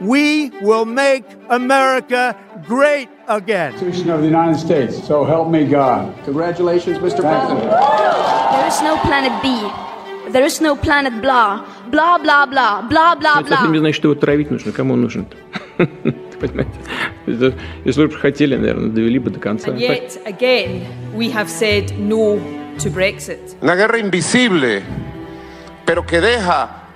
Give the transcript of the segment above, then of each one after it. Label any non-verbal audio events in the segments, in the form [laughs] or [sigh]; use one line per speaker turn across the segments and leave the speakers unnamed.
We will make America great again.
Constitution of the United States. So help me God. Congratulations, Mr. President.
There is no planet B. There is no planet blah. Blah, blah, blah. Blah, blah,
Это совсем не
blah.
значит, что его травить нужно. Кому он нужен [laughs] Понимаете? Это- Если бы хотели, наверное, довели бы до конца.
And yet, again, we have said no to Brexit.
Una guerra invisible, pero que deja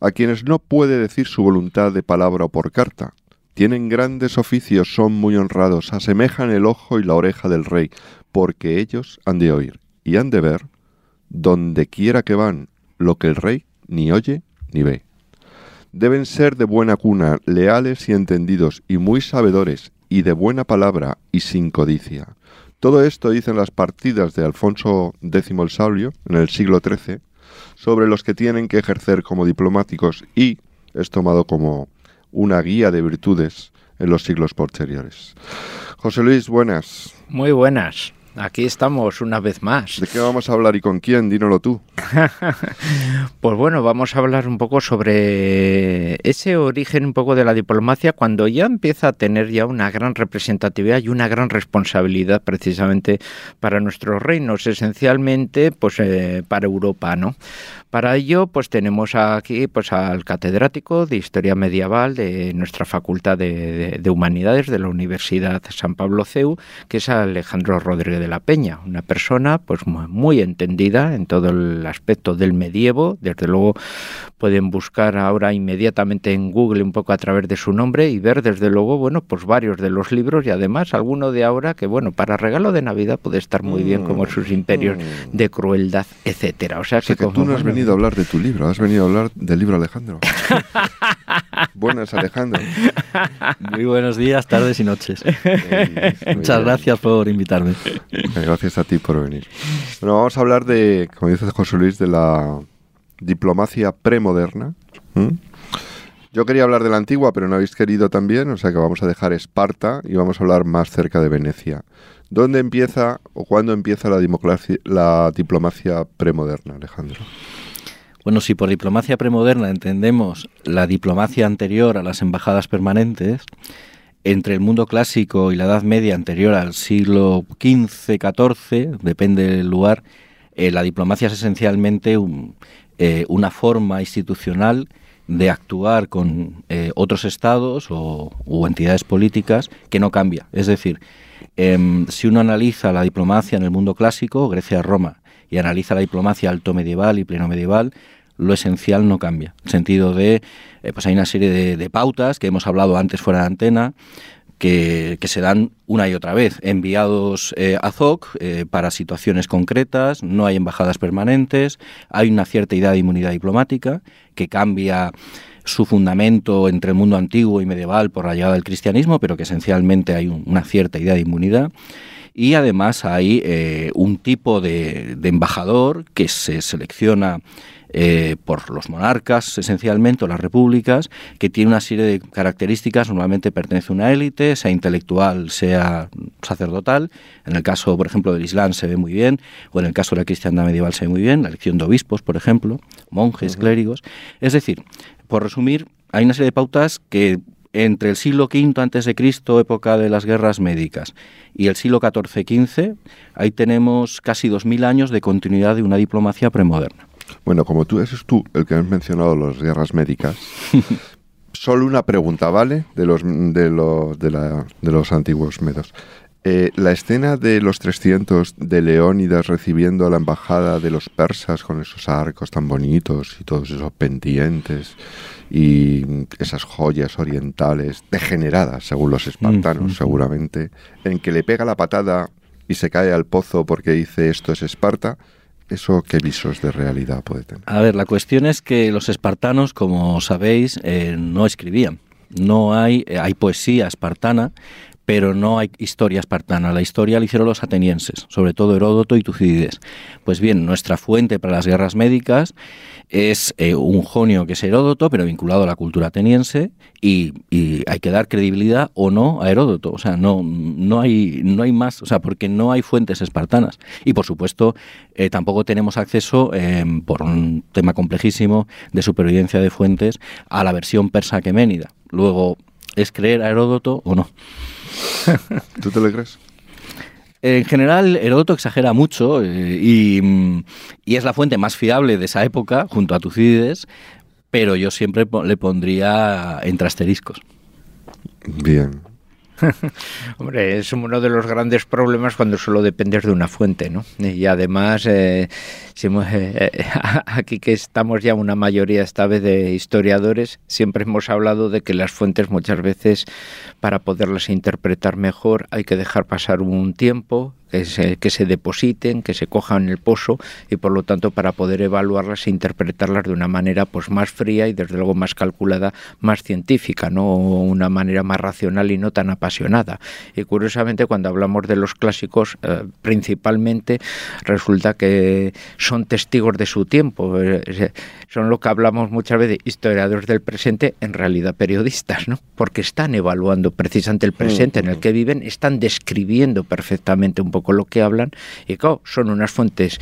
a quienes no puede decir su voluntad de palabra o por carta. Tienen grandes oficios, son muy honrados, asemejan el ojo y la oreja del rey, porque ellos han de oír y han de ver, donde quiera que van, lo que el rey ni oye ni ve. Deben ser de buena cuna, leales y entendidos, y muy sabedores, y de buena palabra, y sin codicia. Todo esto dicen las partidas de Alfonso X el Sabio, en el siglo XIII, sobre los que tienen que ejercer como diplomáticos, y es tomado como una guía de virtudes en los siglos posteriores. José Luis, buenas.
Muy buenas. Aquí estamos una vez más.
¿De qué vamos a hablar y con quién? Dínoslo tú. [laughs]
Pues bueno, vamos a hablar un poco sobre ese origen un poco de la diplomacia cuando ya empieza a tener ya una gran representatividad y una gran responsabilidad precisamente para nuestros reinos, esencialmente pues eh, para Europa, ¿no? Para ello pues tenemos aquí pues al catedrático de Historia Medieval de nuestra Facultad de, de- de Humanidades de la Universidad San Pablo CEU, que es Alejandro Rodríguez de la Peña, una persona pues mu- muy entendida en todo el aspecto del medievo, desde luego pueden buscar ahora inmediatamente en Google un poco a través de su nombre y ver desde luego, bueno, pues varios de los libros y además alguno de ahora que bueno, para regalo de Navidad puede estar muy bien como sus imperios de crueldad, etcétera. O sea
O sea que
como,
tú no has
bueno,
venido a hablar de tu libro, has venido a hablar del libro Alejandro. [laughs] Buenas, Alejandro.
Muy buenos días, tardes y noches. Muchas
bien.
gracias por invitarme.
Gracias a ti por venir. Bueno, vamos a hablar de, como dice José Luis, de la diplomacia premoderna. Yo quería hablar de la antigua, pero no habéis querido también, o sea que vamos a dejar Esparta y vamos a hablar más cerca de Venecia. ¿Dónde empieza o cuándo empieza la, la diplomacia premoderna, Alejandro?
Bueno, si por diplomacia premoderna entendemos la diplomacia anterior a las embajadas permanentes, entre el mundo clásico y la Edad Media anterior al siglo XV, XIV, depende del lugar, eh, la diplomacia es esencialmente un- eh, una forma institucional de actuar con eh, otros estados o, u entidades políticas que no cambia. Es decir, em, si uno analiza la diplomacia en el mundo clásico, Grecia-Roma, y analiza la diplomacia alto medieval y pleno medieval, lo esencial no cambia. En sentido de, eh, pues hay una serie de, de pautas que hemos hablado antes fuera de antena, que, que se dan una y otra vez, enviados eh, a ZOC eh, para situaciones concretas, no hay embajadas permanentes, hay una cierta idea de inmunidad diplomática que cambia su fundamento entre el mundo antiguo y medieval por la llegada del cristianismo, pero que esencialmente hay un- una cierta idea de inmunidad. Y además hay eh, un tipo de, de embajador que se selecciona eh, por los monarcas, esencialmente, o las repúblicas, que tiene una serie de características, normalmente pertenece a una élite, sea intelectual, sea sacerdotal. En el caso, por ejemplo, del Islam se ve muy bien, o en el caso de la cristiandad medieval se ve muy bien, la elección de obispos, por ejemplo, monjes, clérigos. Es decir, por resumir, hay una serie de pautas que entre el siglo V antes de Cristo, época de las guerras médicas, y el siglo XIV-XV, ahí tenemos casi 2000 años de continuidad de una diplomacia premoderna.
Bueno, como tú eres tú el que has mencionado las guerras médicas, [laughs] solo una pregunta, ¿vale? De los, de los, de la- de los antiguos medos. Eh, la escena de los 300 de Leónidas recibiendo a la embajada de los persas con esos arcos tan bonitos y todos esos pendientes y esas joyas orientales degeneradas, según los espartanos,
Mm,
seguramente, en que le pega la patada y se cae al pozo porque dice esto es Esparta, ¿eso qué visos de realidad puede tener?
A ver, la cuestión es que los espartanos, como sabéis, eh, no escribían. No hay, eh, hay poesía espartana, pero no hay historia espartana. La historia la hicieron los atenienses, sobre todo Heródoto y Tucídides. Pues bien, nuestra fuente para las guerras médicas es eh, un jonio que es Heródoto, pero vinculado a la cultura ateniense, y, hay que dar credibilidad o no a Heródoto. O sea, no, no, hay, no hay más, o sea, porque no hay fuentes espartanas. Y por supuesto, eh, tampoco tenemos acceso, em, por un tema complejísimo de supervivencia de fuentes, a la versión persa queménida. Luego, ¿es creer a Heródoto o no? [laughs]
¿Tú te lo crees?
En general, Heródoto exagera mucho eh, mm, y, es la fuente más fiable de esa época, junto a Tucídides, pero yo siempre le pondría entre asteriscos.
Bien. [laughs]
Hombre, es uno de los grandes problemas cuando solo dependes de una fuente, ¿no? Y además, eh, eh, [laughs] aquí que estamos ya una mayoría esta vez de historiadores, siempre hemos hablado de que las fuentes muchas veces, para poderlas interpretar mejor, hay que dejar pasar un tiempo, que se, que se depositen, que se cojan el pozo y por lo tanto para poder evaluarlas e interpretarlas de una manera pues más fría y desde luego más calculada, más científica, no una manera más racional y no tan apasionada. Y curiosamente cuando hablamos de los clásicos, eh, principalmente resulta que son testigos de su tiempo, eh, son lo que hablamos muchas veces historiadores del presente, en realidad periodistas, ¿no? Porque están evaluando precisamente el presente en el que viven, están describiendo perfectamente un poco con lo que hablan y claro, son unas fuentes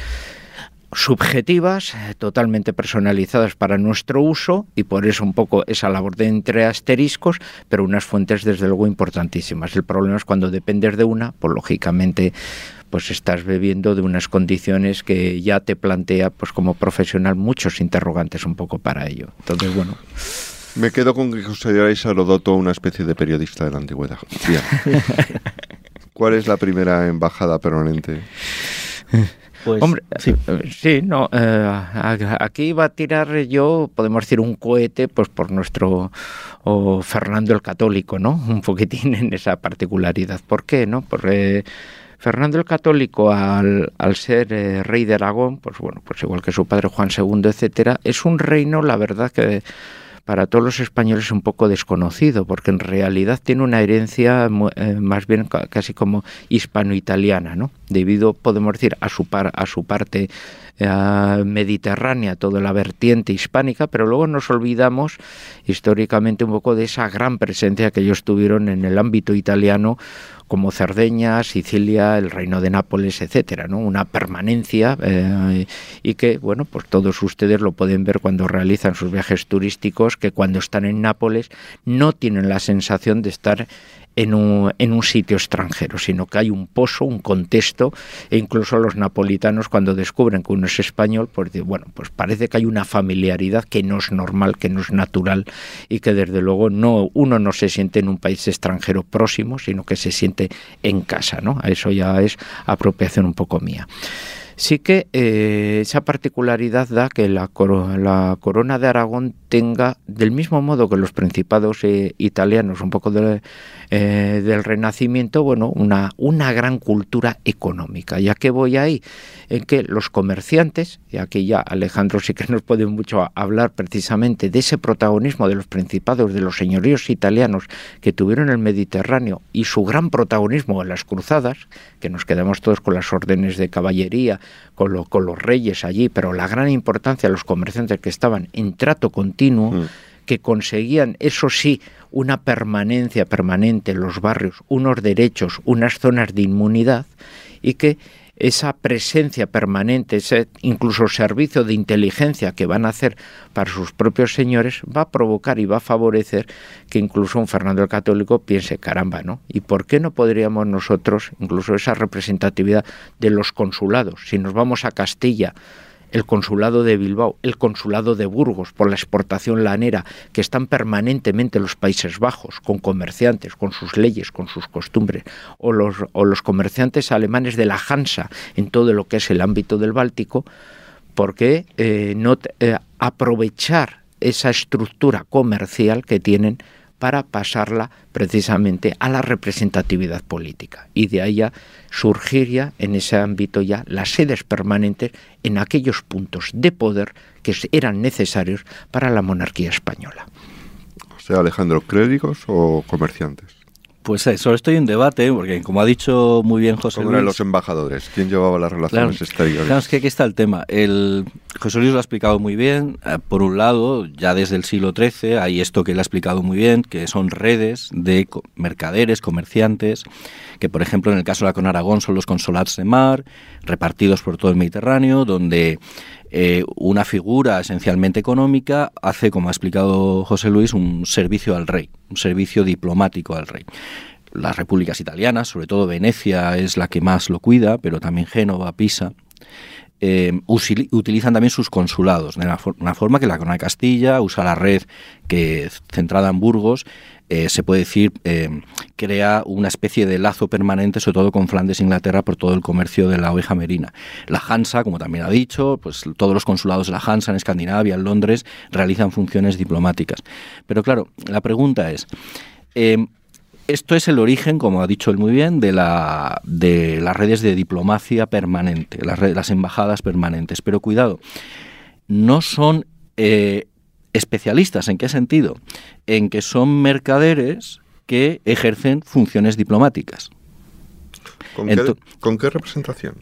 subjetivas, totalmente personalizadas para nuestro uso y por eso un poco esa labor de entre asteriscos, pero unas fuentes desde luego importantísimas. El problema es cuando dependes de una, pues lógicamente pues estás bebiendo de unas condiciones que ya te plantea pues como profesional muchos interrogantes un poco para ello. Entonces, bueno,
me quedo con que consideráis a Herodoto una especie de periodista de la antigüedad. [laughs] ¿Cuál es la primera embajada permanente? [laughs]
Pues, Hombre, sí, sí no, eh, aquí va a tirar yo, podemos decir, un cohete, pues por nuestro Fernando el Católico, ¿no? Un poquitín en esa particularidad. ¿Por qué, no? Porque Fernando el Católico, al, ser eh, rey de Aragón, pues bueno, pues igual que su padre Juan II, etcétera, es un reino, la verdad que para todos los españoles un poco desconocido, porque en realidad tiene una herencia eh, más bien casi como hispano-italiana, ¿no? Debido, podemos decir, a su, par, a su parte eh, mediterránea, toda la vertiente hispánica, pero luego nos olvidamos históricamente un poco de esa gran presencia que ellos tuvieron en el ámbito italiano como Cerdeña, Sicilia, el Reino de Nápoles, etcétera, ¿no? Una permanencia eh, y que, bueno, pues todos ustedes lo pueden ver cuando realizan sus viajes turísticos, que cuando están en Nápoles no tienen la sensación de estar en un, en un sitio extranjero, sino que hay un pozo, un contexto, e incluso los napolitanos cuando descubren que uno es español, pues bueno, pues parece que hay una familiaridad que no es normal, que no es natural y que desde luego no uno no se siente en un país extranjero próximo, sino que se siente en casa, ¿no? Eso ya es apropiación un poco mía sí que eh, esa particularidad da que la, la, corona de Aragón tenga, del mismo modo que los principados eh, italianos, un poco de, eh, del Renacimiento, bueno, una, una gran cultura económica. ¿Ya que voy ahí? En que los comerciantes, y aquí ya Alejandro sí que nos puede mucho hablar precisamente de ese protagonismo de los principados, de los señoríos italianos que tuvieron el Mediterráneo y su gran protagonismo en las cruzadas, que nos quedamos todos con las órdenes de caballería, con, con los reyes allí, pero la gran importancia de los comerciantes que estaban en trato continuo, mm. que conseguían, eso sí, una permanencia permanente en los barrios, unos derechos, unas zonas de inmunidad, y que esa presencia permanente, ese incluso servicio de inteligencia que van a hacer para sus propios señores, va a provocar y va a favorecer que incluso un Fernando el Católico piense, caramba, ¿no? ¿Y por qué no podríamos nosotros, incluso esa representatividad de los consulados, si nos vamos a Castilla, el consulado de Bilbao, el consulado de Burgos por la exportación lanera, que están permanentemente en los Países Bajos, con comerciantes, con sus leyes, con sus costumbres, o los, o los comerciantes alemanes de la Hansa en todo lo que es el ámbito del Báltico, porque eh, no eh, aprovechar esa estructura comercial que tienen para pasarla precisamente a la representatividad política. Y de ahí ya surgiría en ese ámbito ya las sedes permanentes en aquellos puntos de poder que eran necesarios para la monarquía española.
sea, Alejandro, clérigos o comerciantes?
Pues eso, estoy en debate, porque como ha dicho muy bien José
¿Cómo
Luis...
eran los embajadores? ¿Quién llevaba las relaciones
Claro,
exteriores?
Claro, es que aquí está el tema. El, José Luis lo ha explicado muy bien. Eh, Por un lado, ya desde el siglo XIII hay esto que él ha explicado muy bien, que son redes de mercaderes, comerciantes, que por ejemplo en el caso de la con Aragón son los consolats de mar, repartidos por todo el Mediterráneo, donde eh, una figura esencialmente económica hace, como ha explicado José Luis, un servicio al rey, un servicio diplomático al rey las repúblicas italianas, sobre todo Venecia es la que más lo cuida, pero también Génova, Pisa, usili- utilizan también sus consulados, de una, for- una forma que la Corona de Castilla usa la red que centrada en Burgos, eh, se puede decir, eh, crea una especie de lazo permanente, sobre todo con Flandes e Inglaterra, por todo el comercio de la oveja merina. La Hansa, como también ha dicho, pues todos los consulados de la Hansa en Escandinavia, en Londres, realizan funciones diplomáticas. Pero claro, la pregunta es, eh, esto es el origen, como ha dicho él muy bien, de, la, de las redes de diplomacia permanente, las, re- las embajadas permanentes. Pero cuidado, no son eh, especialistas. ¿En qué sentido? En que son mercaderes que ejercen funciones diplomáticas.
¿Con, qué, con qué representación?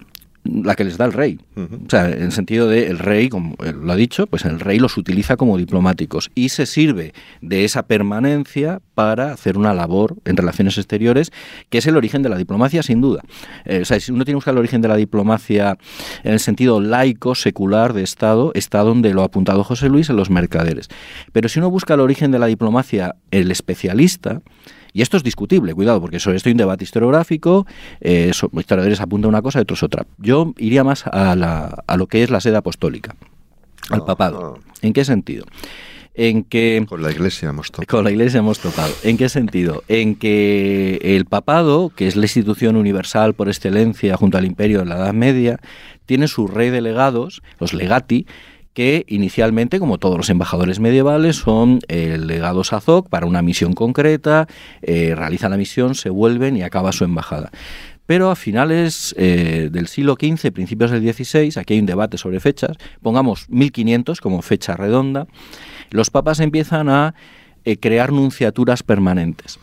La que les da el rey. O sea, en el sentido de el rey, como lo ha dicho, pues el rey los utiliza como diplomáticos y se sirve de esa permanencia para hacer una labor en relaciones exteriores, que es el origen de la diplomacia, sin duda. Eh, o sea, si uno tiene que buscar el origen de la diplomacia en el sentido laico, secular, de Estado, está donde lo ha apuntado José Luis en los mercaderes. Pero si uno busca el origen de la diplomacia, el especialista, y esto es discutible, cuidado, porque sobre esto hay un debate historiográfico, eh, so- historiadores apuntan una cosa y otros otra. Yo iría más a, la- a lo que es la sede apostólica, al papado. ¿En qué sentido? En que...
Con la iglesia hemos topado.
Con la iglesia hemos topado. ¿En qué sentido? En que el papado, que es la institución universal por excelencia junto al imperio de la Edad Media, tiene sus rey delegados, los legati, que inicialmente, como todos los embajadores medievales, son eh, legados a Zoc para una misión concreta, eh, realizan la misión, se vuelven y acaba su embajada. Pero a finales eh, del siglo XV, principios del XVI, aquí hay un debate sobre fechas, pongamos 1500 como fecha redonda, los papas empiezan a eh, crear nunciaturas permanentes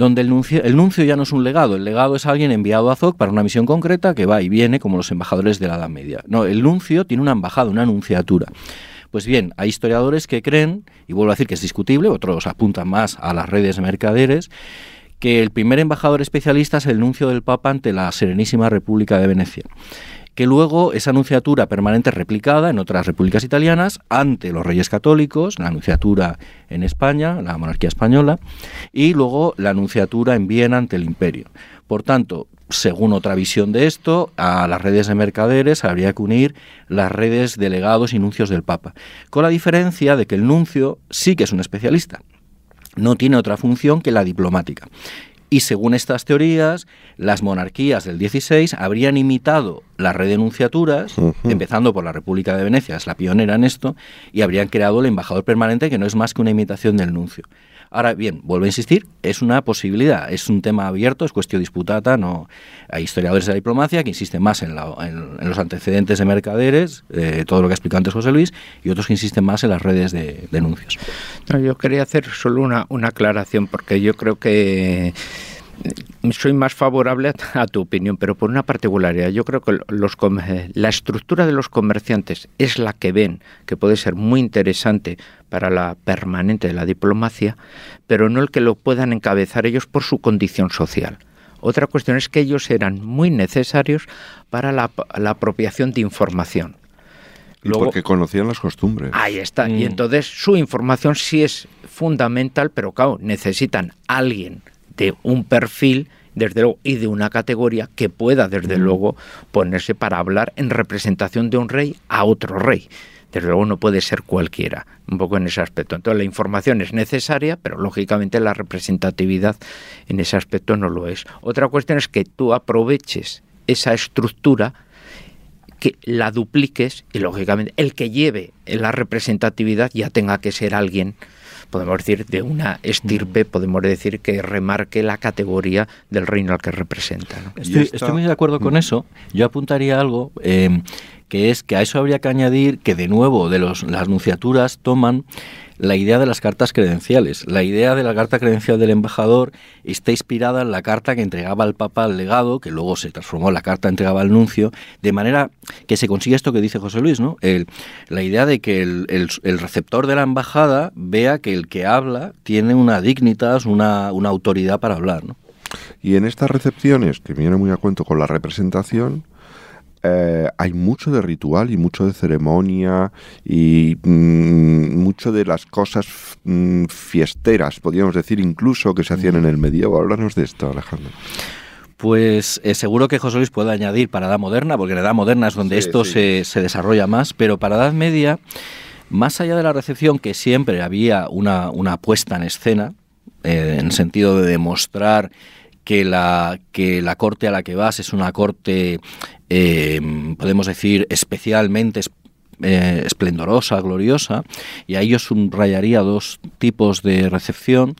donde el nuncio, ya no es un legado, el legado es alguien enviado a Zoc para una misión concreta que va y viene como los embajadores de la Edad Media. No, el nuncio tiene una embajada, una nunciatura. Pues bien, hay historiadores que creen, y vuelvo a decir que es discutible, otros apuntan más a las redes de mercaderes, que el primer embajador especialista es el nuncio del Papa ante la Serenísima República de Venecia que luego esa anunciatura permanente replicada en otras repúblicas italianas ante los reyes católicos, la anunciatura en España, la monarquía española, y luego la anunciatura en Viena ante el imperio. Por tanto, según otra visión de esto, a las redes de mercaderes habría que unir las redes de legados y nuncios del Papa, con la diferencia de que el nuncio sí que es un especialista, no tiene otra función que la diplomática. Y según estas teorías, las monarquías del XVI habrían imitado la red de nunciaturas, empezando por la República de Venecia, es la pionera en esto, y habrían creado el embajador permanente, que no es más que una imitación del nuncio. Ahora bien, vuelvo a insistir, es una posibilidad, es un tema abierto, es cuestión disputata, no hay historiadores de la diplomacia que insisten más en, la- en- los antecedentes de mercaderes, eh, todo lo que ha explicado antes José Luis, y otros que insisten más en las redes de, de nuncios.
No, yo quería hacer solo una, una aclaración porque yo creo que soy más favorable a, tu opinión, pero por una particularidad. Yo creo que los, com- eh, la estructura de los comerciantes es la que ven que puede ser muy interesante para la permanente de la diplomacia, pero no el que lo puedan encabezar ellos por su condición social. Otra cuestión es que ellos eran muy necesarios para la, la apropiación de información.
Y
Luego-
porque conocían las costumbres.
Ahí está.
Mm.
Y entonces su información sí es fundamental, pero claro, necesitan alguien de un perfil, desde luego, y de una categoría que pueda, desde luego, ponerse para hablar en representación de un rey a otro rey. Desde luego no puede ser cualquiera, un poco en ese aspecto. Entonces la información es necesaria, pero lógicamente la representatividad en ese aspecto no lo es. Otra cuestión es que tú aproveches esa estructura que la dupliques y lógicamente el que lleve la representatividad ya tenga que ser alguien podemos decir de una estirpe podemos decir que remarque la categoría del reino al que representa ¿no?
Estoy, estoy muy de acuerdo con eso. Yo apuntaría algo eh, que es que a eso habría que añadir que de nuevo de los, las nunciaturas toman la idea de las cartas credenciales. La idea de la carta credencial del embajador está inspirada en la carta que entregaba el Papa al legado, que luego se transformó en la carta que entregaba al nuncio, de manera que se consigue esto que dice José Luis, ¿no? la idea de que el, receptor de la embajada vea que el que habla tiene una dignitas, una, una autoridad para hablar, ¿no?
Y en estas recepciones, que viene muy a cuento con la representación, eh, hay mucho de ritual y mucho de ceremonia y mm, mucho de las cosas mm, fiesteras, podríamos decir, incluso que se hacían en el medievo. Háblanos de esto, Alejandro.
Pues eh, seguro que José Luis puede añadir para Edad Moderna, porque en Edad Moderna es donde esto Se, se, desarrolla más, pero para Edad Media, más allá de la recepción, que siempre había una, una puesta en escena, eh, en el sentido de demostrar que la, que la corte a la que vas es una corte, eh, podemos decir, especialmente eh, esplendorosa, gloriosa, y ahí yo subrayaría dos tipos de recepción.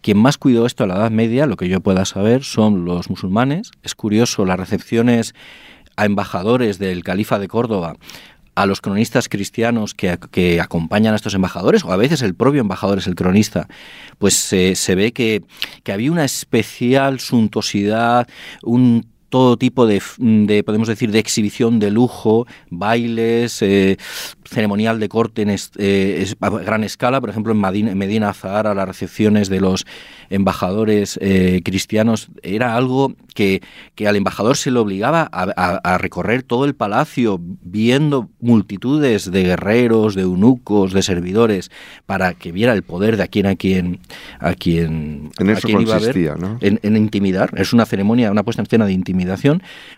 Quien más cuidó esto a la Edad Media, lo que yo pueda saber, son los musulmanes. Es curioso, las recepciones a embajadores del califa de Córdoba a los cronistas cristianos que, que, acompañan a estos embajadores, o a veces el propio embajador es el cronista, pues se ve que, que había una especial suntuosidad, un todo tipo de, de, podemos decir, de exhibición de lujo, bailes, eh, ceremonial de corte en eh, a gran escala, por ejemplo en Medina, Medina Zahara, las recepciones de los embajadores eh, cristianos, era algo que, que, al embajador se le obligaba a, recorrer todo el palacio viendo multitudes de guerreros, de eunucos, de servidores, para que viera el poder de a quien a quien a quien,
en eso
iba a ver, en, en intimidar. Es una ceremonia, una puesta en escena de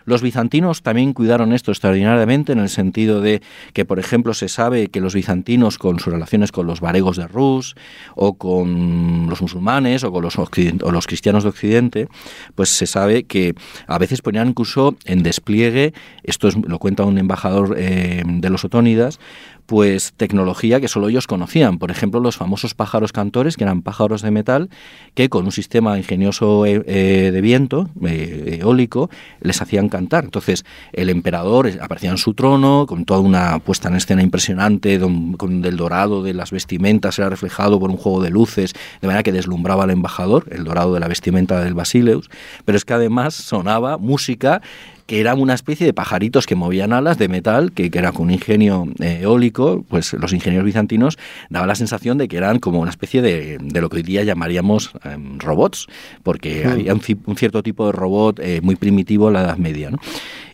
Los bizantinos también cuidaron esto extraordinariamente en el sentido de que, por ejemplo, se sabe que los bizantinos con sus relaciones con los varegos de Rus o con los musulmanes o con los, o los cristianos de Occidente, pues se sabe que a veces ponían incluso en despliegue, esto lo cuenta un embajador eh, de los otónidas, pues tecnología que solo ellos conocían. Por ejemplo, los famosos pájaros cantores, que eran pájaros de metal, que con un sistema ingenioso eh, eh, de viento, eh, eólico, les hacían cantar. Entonces, el emperador aparecía en su trono, con toda una puesta en escena impresionante, con el dorado de las vestimentas era reflejado por un juego de luces, de manera que deslumbraba al embajador, el dorado de la vestimenta del Basileus, pero es que además sonaba música que eran una especie de pajaritos que movían alas de metal, que, era con un ingenio eh, eólico, pues los ingenieros bizantinos daban la sensación de que eran como una especie de, lo que hoy día llamaríamos em, robots, porque hmm. había un, cierto tipo de robot eh, muy primitivo en la Edad Media.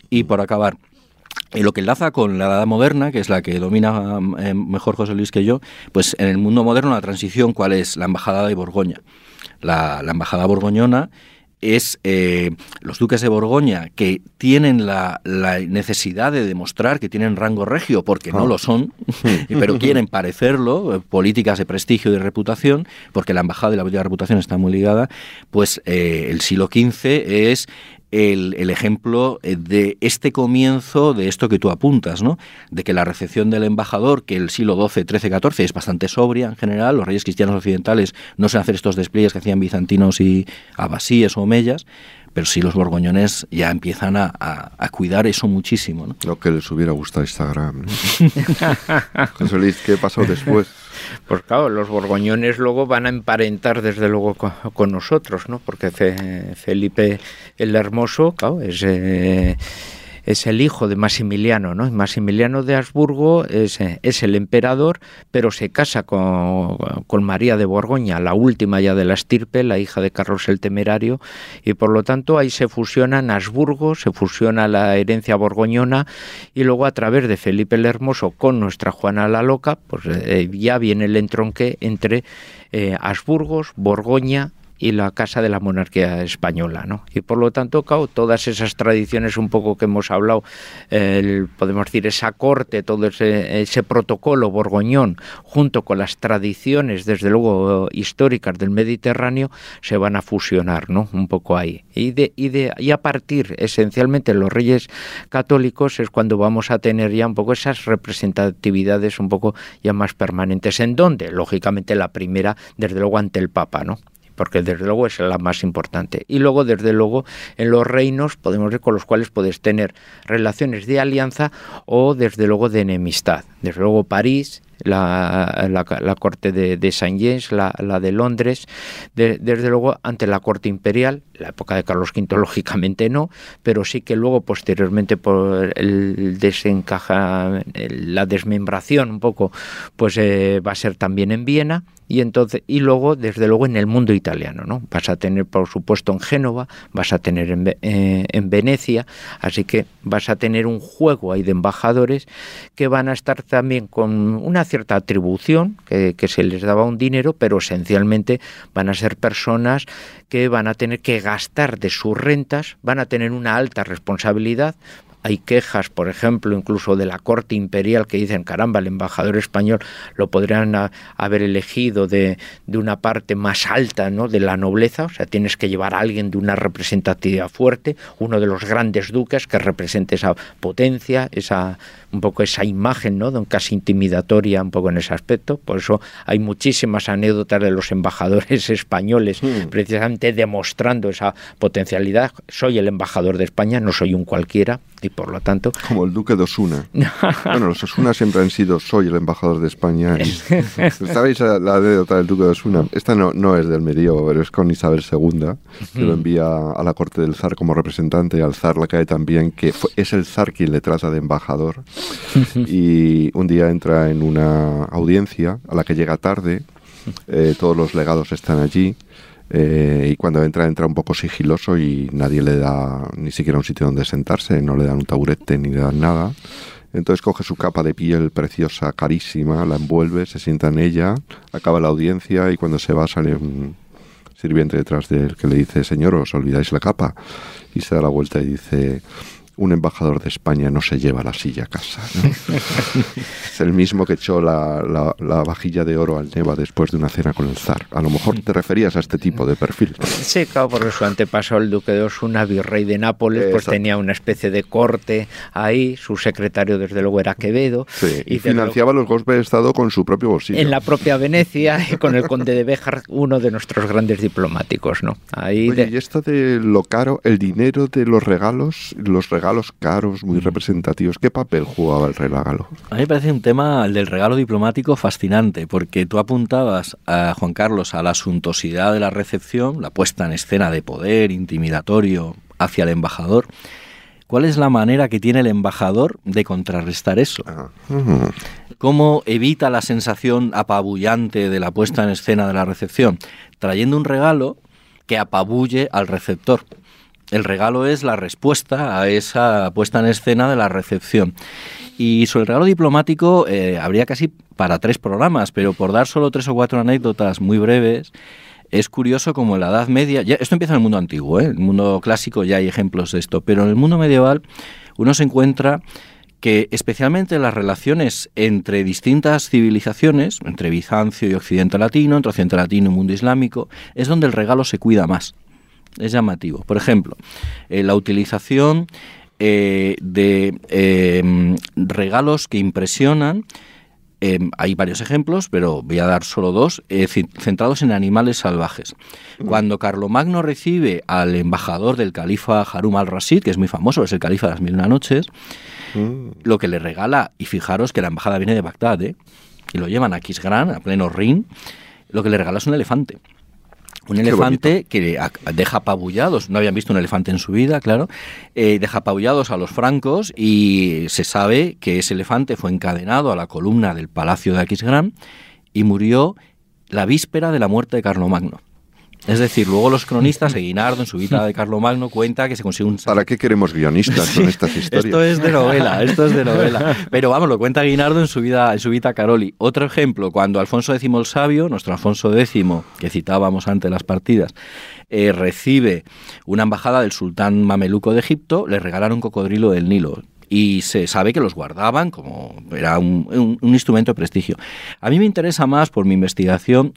Y por acabar, y lo que enlaza con la edad moderna, que es la que domina em, mejor José Luis que yo, pues en el mundo moderno la transición, ¿cuál es? La embajada de Borgoña. La, la embajada borgoñona es eh, los duques de Borgoña que tienen la, necesidad de demostrar que tienen rango regio porque no ah. lo son, [laughs] pero quieren parecerlo, eh, políticas de prestigio y de reputación, porque la embajada y la reputación está muy ligada, pues eh, el siglo XV es el, ejemplo eh, de este comienzo de esto que tú apuntas, ¿no? De que la recepción del embajador, que el siglo XII, XIII, XIV es bastante sobria en general, los reyes cristianos occidentales no se hacer estos despliegues que hacían bizantinos y abasíes o omeyas, pero sí los borgoñones ya empiezan a, cuidar eso muchísimo. ¿no?
Lo que les hubiera gustado Instagram. [laughs] José Luis, ¿qué pasó después?
Pues claro, los borgoñones luego van a emparentar desde luego con, nosotros, ¿no? Porque Felipe el Hermoso, claro, es... Eh, es el hijo de Maximiliano, ¿no? Maximiliano de Habsburgo es, es el emperador, pero se casa con, con, María de Borgoña, la última ya de la estirpe, la hija de Carlos el Temerario, y por lo tanto ahí se fusionan Habsburgo, se fusiona la herencia borgoñona, y luego a través de Felipe el Hermoso con nuestra Juana la Loca, pues eh, ya viene el entronque entre eh, Habsburgos, Borgoña y la casa de la monarquía española, ¿no? Y por lo tanto, todas esas tradiciones un poco que hemos hablado, podemos decir esa corte, todo ese, ese, protocolo borgoñón, junto con las tradiciones, desde luego históricas del Mediterráneo, se van a fusionar, ¿no? Un poco ahí. Y de, y de y a partir esencialmente los reyes católicos es cuando vamos a tener ya un poco esas representatividades un poco ya más permanentes. ¿En dónde? Lógicamente la primera, desde luego ante el Papa, ¿no? Porque desde luego es la más importante. Y luego, desde luego, en los reinos podemos ver con los cuales puedes tener relaciones de alianza o desde luego de enemistad. Desde luego París, la, la, corte de, Saint James, la, la de Londres, desde luego ante la corte imperial, la época de Carlos V [laughs] lógicamente no, pero sí que luego posteriormente por el desencaja, la desmembración un poco, pues eh, va a ser también en Viena y entonces y luego desde luego en el mundo italiano no vas a tener por supuesto en Génova vas a tener en, eh, en, Venecia así que vas a tener un juego ahí de embajadores que van a estar también con una cierta atribución que, que se les daba un dinero pero esencialmente van a ser personas que van a tener que gastar de sus rentas van a tener una alta responsabilidad hay quejas, por ejemplo, incluso de la corte imperial que dicen, caramba, el embajador español lo podrían haber elegido de, de, una parte más alta ¿no? de la nobleza, o sea, tienes que llevar a alguien de una representatividad fuerte, uno de los grandes duques que represente esa potencia, esa un poco esa imagen, ¿no? casi intimidatoria un poco en ese aspecto. Por eso hay muchísimas anécdotas de los embajadores [laughs] españoles, hmm. precisamente demostrando esa potencialidad. Soy el embajador de España, no soy un cualquiera, y por lo tanto...
Como el duque de Osuna. [laughs] bueno, los Osuna siempre han sido soy el embajador de España. [laughs] ¿Sabéis la, anécdota del duque de Osuna? Esta no, no es del medio, pero es con Isabel II, que lo envía a la corte del zar como representante y al zar le cae también que es el zar quien le trata de embajador y un día entra en una audiencia a la que llega tarde, eh, todos los legados están allí. Eh, y cuando entra, entra un poco sigiloso y nadie le da ni siquiera un sitio donde sentarse, no le dan un taburete ni le dan nada. Entonces coge su capa de piel preciosa, carísima, la envuelve, se sienta en ella, acaba la audiencia y cuando se va sale un sirviente detrás de él que le dice, señor, os olvidáis la capa. Y se da la vuelta y dice, un embajador de España no se lleva la silla a casa. [laughs] es el mismo que echó la, la, vajilla de oro al Neva después de una cena con el zar. A lo mejor te referías a este tipo de perfil.
Sí, claro, porque su antepasado, el duque de Osuna, virrey de Nápoles, pues tenía una especie de corte ahí. Su secretario, desde luego, era Quevedo.
y, financiaba los golpes de Estado con su propio bolsillo.
En la propia Venecia, [laughs] y con el conde de Béjar, uno de nuestros grandes diplomáticos, ¿no?
Ahí y esto de lo caro, el dinero de los regalos, los regalos regalos caros, muy representativos. ¿Qué papel jugaba el regalo?
A mí me parece un tema, el del regalo diplomático, fascinante, porque tú apuntabas a Juan Carlos a la suntuosidad de la recepción, la puesta en escena de poder intimidatorio hacia el embajador. ¿Cuál es la manera que tiene el embajador de contrarrestar eso? Ah, ¿Cómo evita la sensación apabullante de la puesta en escena de la recepción? Trayendo un regalo que apabulle al receptor. El regalo es la respuesta a esa puesta en escena de la recepción. Y sobre el regalo diplomático eh, habría casi para tres programas, pero por dar solo tres o cuatro anécdotas muy breves, es curioso como en la Edad Media, ya, esto empieza en el mundo antiguo, ¿eh? en el mundo clásico ya hay ejemplos de esto, pero en el mundo medieval uno se encuentra que especialmente las relaciones entre distintas civilizaciones, entre Bizancio y Occidente Latino, entre Occidente Latino y mundo islámico, es donde el regalo se cuida más es llamativo. Por ejemplo, eh, la utilización eh, de em, regalos que impresionan. Em, hay varios ejemplos, pero voy a dar solo dos, eh, centrados en animales salvajes. Cuando Carlomagno recibe al embajador del califa Harum al-Rashid, que es muy famoso, es el califa de las mil una noches, mm. lo que le regala, y fijaros que la embajada viene de Bagdad, y lo llevan a Kisgran, a pleno Rin, lo que le regala es un elefante. Un elefante que deja apabullados, no habían visto un elefante en su vida, claro, eh, deja apabullados a los francos y se sabe que ese elefante fue encadenado a la columna del palacio de Aquisgrán y murió la víspera de la muerte de Carlomagno. Es decir, luego los cronistas, Guinardo en su vida de Carlomagno cuenta que se consigue un...
¿Para qué queremos guionistas con estas historias?
Esto es de novela, [laughs] esto es de novela. Pero vamos, lo cuenta Guinardo en su vida, en su vida Caroli. Otro ejemplo, cuando Alfonso X el Sabio, nuestro Alfonso X, que citábamos ante las partidas, eh, recibe una embajada del sultán mameluco de Egipto, le regalaron un cocodrilo del Nilo y se sabe que los guardaban como era un, un, instrumento de prestigio. A mí me interesa más por mi investigación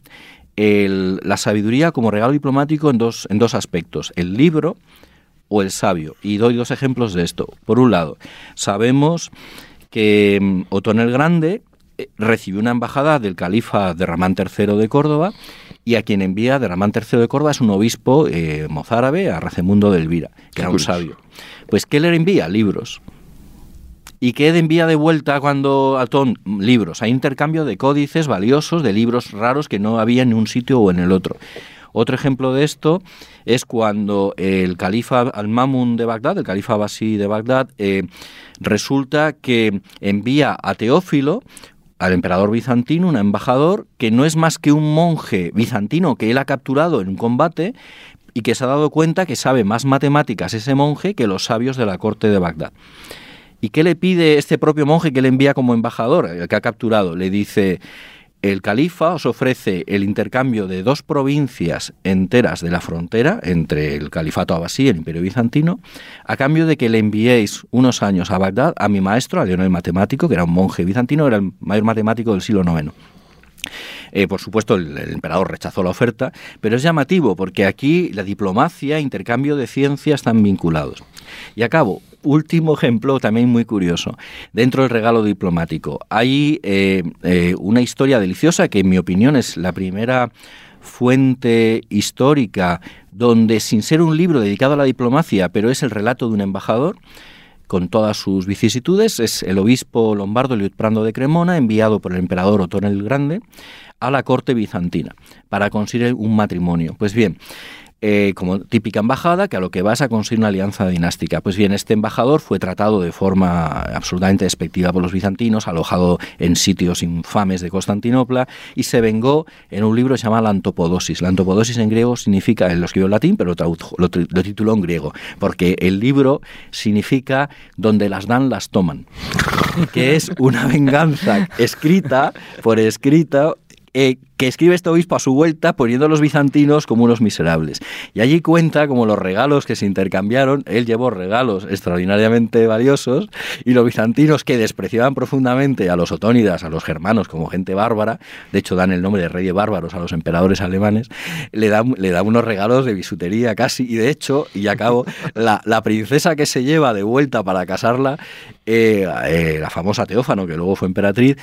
la sabiduría como regalo diplomático en dos, en dos aspectos, el libro o el sabio. Y doy dos ejemplos de esto. Por un lado, sabemos que mm, Otón el Grande eh, recibió una embajada del califa de Ramán III de Córdoba y a quien envía de Ramán III de Córdoba es un obispo eh, mozárabe, a Racemundo de Elvira, que era un sabio. Pues ¿qué le envía? Libros. ¿Y qué envía de vuelta cuando Atón? Libros. Hay intercambio de códices valiosos, de libros raros que no había en un sitio o en el otro. Otro ejemplo de esto es cuando el califa al-Mamun de Bagdad, el califa Abasí de Bagdad, eh, resulta que envía a Teófilo al emperador bizantino, un embajador que no es más que un monje bizantino que él ha capturado en un combate y que se ha dado cuenta que sabe más matemáticas ese monje que los sabios de la corte de Bagdad. ¿Y qué le pide este propio monje que le envía como embajador, el que ha capturado? Le dice, el califa os ofrece el intercambio de dos provincias enteras de la frontera entre el califato abasí y el imperio bizantino, a cambio de que le enviéis unos años a Bagdad a mi maestro, a Leonel Matemático, que era un monje bizantino, era el mayor matemático del siglo IX. Eh, por supuesto, el, emperador rechazó la oferta, pero es llamativo porque aquí la diplomacia e intercambio de ciencia están vinculados. Y acabo, último ejemplo también muy curioso. Dentro del regalo diplomático hay eh, eh, una historia deliciosa que en mi opinión es la primera fuente histórica donde sin ser un libro dedicado a la diplomacia, pero es el relato de un embajador, con todas sus vicisitudes, es el obispo lombardo Liutprando de Cremona, enviado por el emperador Otón el Grande a la corte bizantina para conseguir un matrimonio. Pues bien, eh, como típica embajada, que a lo que vas a conseguir una alianza dinástica. Pues bien, este embajador fue tratado de forma absolutamente despectiva por los bizantinos, alojado en sitios infames de Constantinopla, y se vengó en un libro que se llama La Antopodosis. La Antopodosis en griego significa, lo escribió en latín, pero lo, lo, lo tituló en griego, porque el libro significa donde las dan, las toman, que es una [laughs] venganza escrita por escrita eh, que escribe este obispo a su vuelta poniendo a los bizantinos como unos miserables. Y allí cuenta como los regalos que se intercambiaron, él llevó regalos extraordinariamente valiosos y los bizantinos que despreciaban profundamente a los otónidas, a los germanos como gente bárbara, de hecho dan el nombre de rey de bárbaros a los emperadores alemanes, le dan, le unos regalos de bisutería casi y de hecho, y acabo, [laughs] la, la princesa que se lleva de vuelta para casarla, eh, eh, la famosa Teófano, que luego fue emperatriz,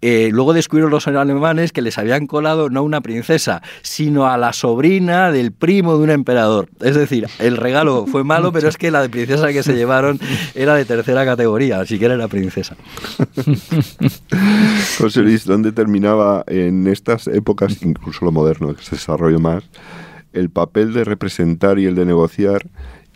eh, luego descubrieron los alemanes que les habían colado no a una princesa, sino a la sobrina del primo de un emperador. Es decir, el regalo fue malo, pero es que la princesa que se llevaron era de tercera categoría, que era princesa. [laughs]
José Luis, ¿dónde terminaba en estas épocas, incluso lo moderno, que se desarrolló más, el papel de representar y el de negociar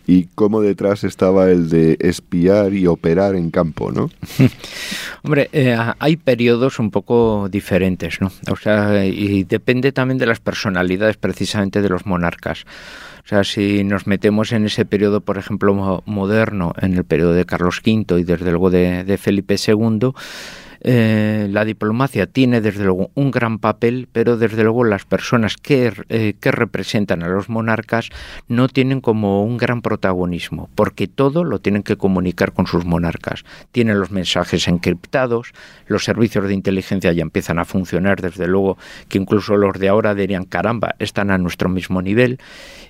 y cómo detrás estaba el de espiar y operar en campo, ¿no? [laughs]
Hombre, eh, hay periodos un poco diferentes, ¿no? O sea, y depende también de las personalidades precisamente de los monarcas. O sea, si nos metemos en ese periodo, por ejemplo, moderno, en el periodo de Carlos V y desde luego de, de Felipe II, eh, la diplomacia tiene desde luego un gran papel, pero desde luego las personas que, eh, que representan a los monarcas no tienen como un gran protagonismo, porque todo lo tienen que comunicar con sus monarcas. Tienen los mensajes encriptados, los servicios de inteligencia ya empiezan a funcionar, desde luego que incluso los de ahora dirían, caramba, están a nuestro mismo nivel,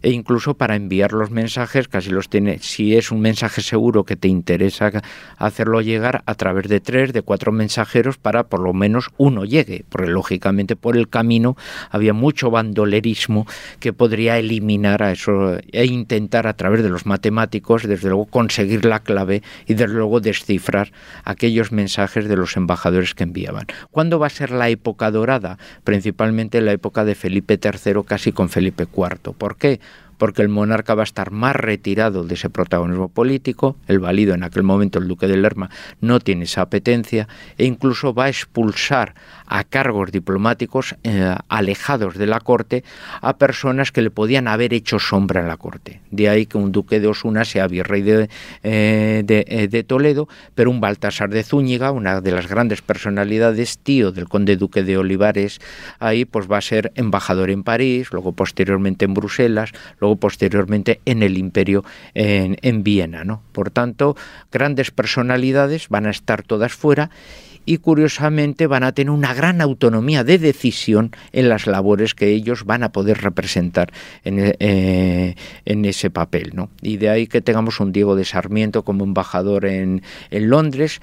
e incluso para enviar los mensajes casi los tiene, si es un mensaje seguro que te interesa hacerlo llegar a través de tres, de cuatro mensajes, para por lo menos uno llegue, porque lógicamente por el camino había mucho bandolerismo que podría eliminar a eso e intentar a través de los matemáticos, desde luego, conseguir la clave y desde luego descifrar aquellos mensajes de los embajadores que enviaban. ¿Cuándo va a ser la época dorada? Principalmente la época de Felipe III, casi con Felipe IV. ¿Por qué? Porque el monarca va a estar más retirado de ese protagonismo político, el válido en aquel momento el duque de Lerma no tiene esa apetencia e incluso va a expulsar a cargos diplomáticos eh, alejados de la corte a personas que le podían haber hecho sombra en la corte. De ahí que un duque de Osuna sea virrey de, eh, eh, de, Toledo, pero un Baltasar de Zúñiga, una de las grandes personalidades, tío del conde duque de Olivares, ahí pues va a ser embajador en París, luego posteriormente en Bruselas, luego posteriormente en el imperio en, en Viena. ¿no? Por tanto, grandes personalidades van a estar todas fuera y curiosamente van a tener una gran autonomía de decisión en las labores que ellos van a poder representar en, eh, en ese papel. ¿no? Y de ahí que tengamos un Diego de Sarmiento como embajador en, en Londres,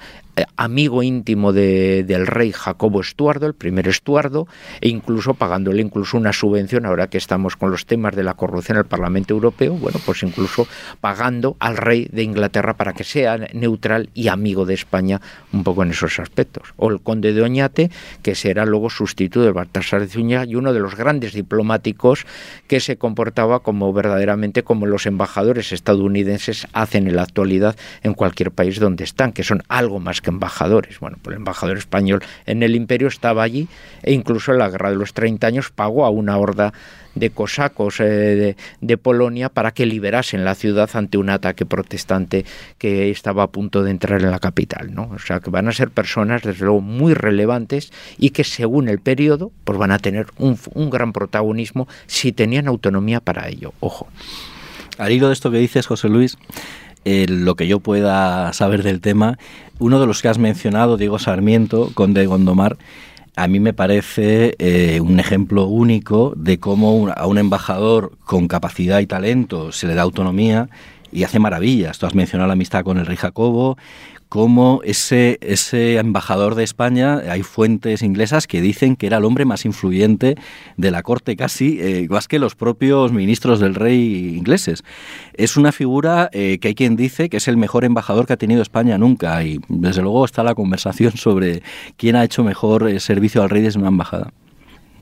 amigo íntimo de, del rey Jacobo Estuardo, el primer Estuardo, e incluso pagándole incluso una subvención, ahora que estamos con los temas de la corrupción en el Parlamento Europeo, bueno, pues incluso pagando al rey de Inglaterra para que sea neutral y amigo de España un poco en esos aspectos. O el conde de Oñate, que será luego sustituto de Baltasar de Zúñiga y uno de los grandes diplomáticos que se comportaba como verdaderamente como los embajadores estadounidenses hacen en la actualidad en cualquier país donde están, que son algo más que embajadores. Bueno, pues el embajador español en el imperio estaba allí e incluso en la guerra de los 30 años pagó a una horda de cosacos eh, de, Polonia para que liberasen la ciudad ante un ataque protestante que estaba a punto de entrar en la capital. ¿no? O sea que van a ser personas, desde luego, muy relevantes y que según el periodo, pues van a tener un, gran protagonismo si tenían autonomía para ello. Ojo.
Al hilo de esto que dices, José Luis, eh, lo que yo pueda saber del tema, uno de los que has mencionado, Diego Sarmiento, conde de Gondomar, a mí me parece eh, un ejemplo único de cómo a un embajador con capacidad y talento se le da autonomía y hace maravillas. Tú has mencionado la amistad con el rey Jacobo, como ese, ese embajador de España, hay fuentes inglesas que dicen que era el hombre más influyente de la corte, casi eh, más que los propios ministros del rey ingleses. Es una figura eh, que hay quien dice que es el mejor embajador que ha tenido España nunca y desde luego está la conversación sobre quién ha hecho mejor eh, servicio al rey desde una embajada.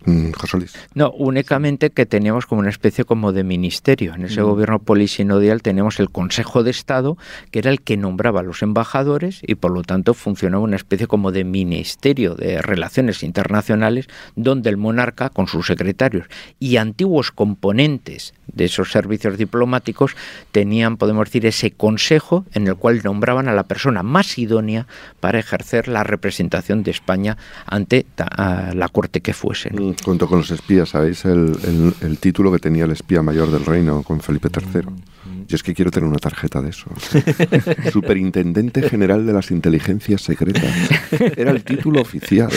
Mm, José Luis.
No, únicamente que teníamos como una especie como de ministerio. En ese mm. gobierno polisinodial tenemos el Consejo de Estado, que era el que nombraba a los embajadores y por lo tanto funcionaba una especie como de ministerio de relaciones internacionales donde el monarca con sus secretarios y antiguos componentes de esos servicios diplomáticos tenían, podemos decir, ese consejo en el cual nombraban a la persona más idónea para ejercer la representación de España ante la corte que fuese.
Junto con los espías, ¿sabéis? El, el, título que tenía el espía mayor del reino con Felipe III. Yo es que quiero tener una tarjeta de eso. [laughs] Superintendente General de las Inteligencias Secretas. Era el título oficial.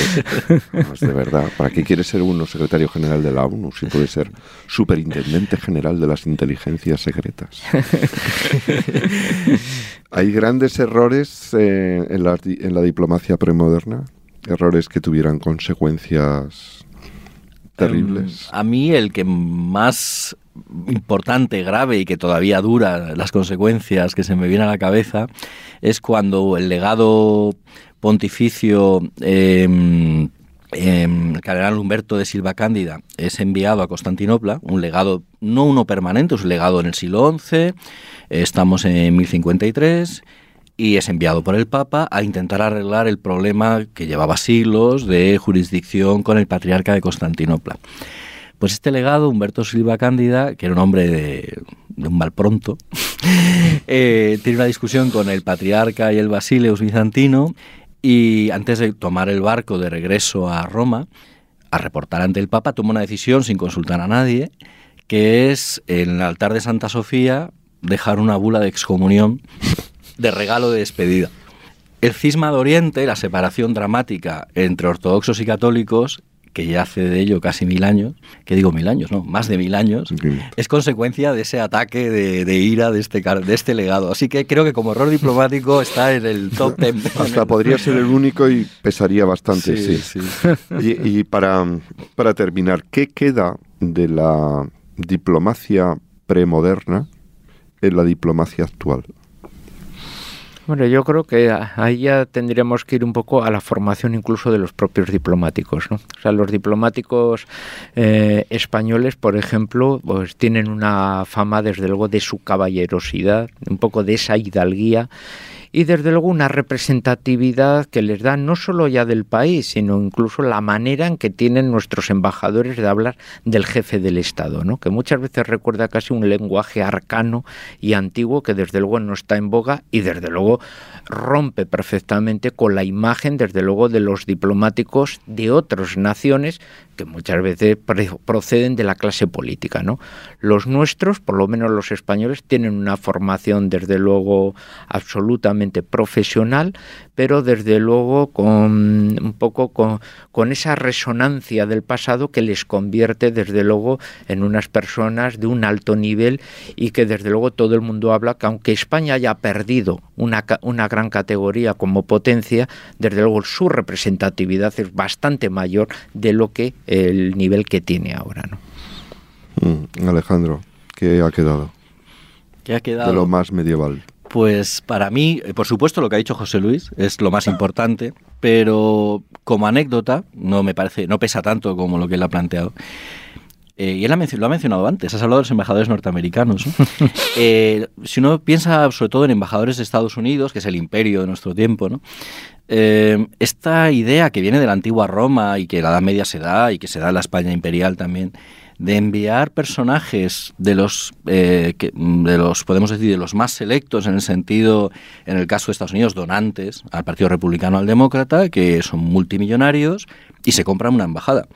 de verdad. ¿Para qué quiere ser uno secretario general de la ONU si puede ser Superintendente General de las Inteligencias Secretas? [laughs] Hay grandes errores eh, en, la, en la diplomacia premoderna. Errores que tuvieran consecuencias
Em, a mí el que más importante, grave y que todavía dura las consecuencias que se me viene a la cabeza es cuando el legado pontificio eh, cardenal Humberto de Silva Cándida es enviado a Constantinopla, un legado, no uno permanente, es un legado en el siglo XI, estamos en 1053, y es enviado por el Papa a intentar arreglar el problema que llevaba siglos de jurisdicción con el patriarca de Constantinopla. Pues este legado, Humberto Silva Cándida, que era un hombre de, un mal pronto, [laughs] eh, tiene una discusión con el patriarca y el basileus bizantino y antes de tomar el barco de regreso a Roma, a reportar ante el Papa, toma una decisión sin consultar a nadie, que es en el altar de Santa Sofía dejar una bula de excomunión de regalo de despedida. El cisma de Oriente, la separación dramática entre ortodoxos y católicos, que ya hace de ello casi mil años, que digo mil años, no, más de mil años, es consecuencia de ese ataque de, ira de este, de este legado. Así que creo que como error diplomático está en el top ten. [laughs]
Hasta podría ser el único y pesaría bastante, sí. Y, y para, para terminar, ¿qué queda de la diplomacia premoderna en la diplomacia actual?
Bueno, yo creo que ahí ya tendríamos que ir un poco a la formación incluso de los propios diplomáticos, ¿no? O sea, los diplomáticos eh, españoles, por ejemplo, pues tienen una fama desde luego de su caballerosidad, un poco de esa hidalguía y desde luego una representatividad que les da no solo ya del país, sino incluso la manera en que tienen nuestros embajadores de hablar del jefe del Estado, ¿no? que muchas veces recuerda casi un lenguaje arcano y antiguo que desde luego no está en boga y desde luego rompe perfectamente con la imagen desde luego de los diplomáticos de otras naciones que muchas veces proceden de la clase política. ¿no? Los nuestros, por lo menos los españoles, tienen una formación desde luego absolutamente profesional, pero desde luego con un poco con, esa resonancia del pasado que les convierte desde luego en unas personas de un alto nivel y que desde luego todo el mundo habla que aunque España haya perdido una, una gran categoría como potencia, desde luego su representatividad es bastante mayor de lo que el nivel que tiene ahora. ¿no?
Mm, Alejandro, ¿qué ha quedado?
¿Qué ha quedado?
De lo más medieval.
Pues para mí, eh, por supuesto, lo que ha dicho José Luis es lo más importante, pero como anécdota, no me parece, no pesa tanto como lo que él ha planteado. Eh, y él lo ha mencionado antes, has hablado de los embajadores norteamericanos. [laughs] Eh, si uno piensa sobre todo en embajadores de Estados Unidos, que es el imperio de nuestro tiempo, ¿no? esta idea que viene de la antigua Roma y que la Edad Media se da y que se da en la España imperial también, de enviar personajes de los, eh, de los, podemos decir, de los más selectos en el sentido, en el caso de Estados Unidos, donantes al Partido Republicano al Demócrata, que son multimillonarios y se compran una embajada.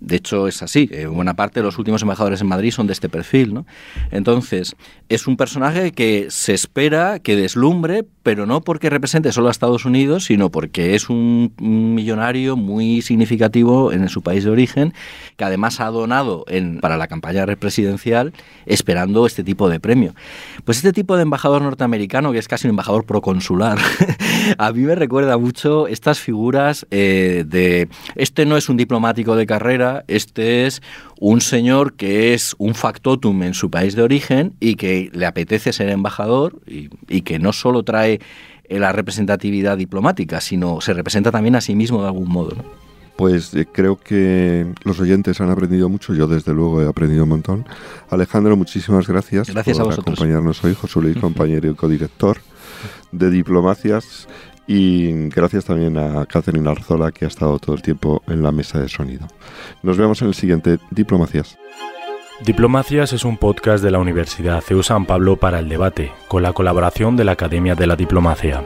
De hecho, es así. Eh, buena parte de los últimos embajadores en Madrid son de este perfil, ¿no? Entonces, es un personaje que se espera que deslumbre, pero no porque represente solo a Estados Unidos, sino porque es un, millonario muy significativo en su país de origen, que además ha donado en, para la campaña presidencial esperando este tipo de premio. Pues este tipo de embajador norteamericano, que es casi un embajador proconsular, [laughs] a mí me recuerda mucho estas figuras eh, de... Este no es un diplomático de carrera, este es un señor que es un factotum en su país de origen y que le apetece ser embajador y, que no solo trae la representatividad diplomática, sino se representa también a sí mismo de algún modo.
Pues eh, creo que los oyentes han aprendido mucho, yo desde luego he aprendido un montón. Alejandro, muchísimas gracias,
gracias
por acompañarnos hoy. José Luis, [laughs] compañero y codirector de Diplomacias. Y gracias también a Catherine Arzola, que ha estado todo el tiempo en la mesa de sonido. Nos vemos en el siguiente Diplomacias.
Diplomacias es un podcast de la Universidad CEU San Pablo para el debate, con la colaboración de la Academia de la Diplomacia.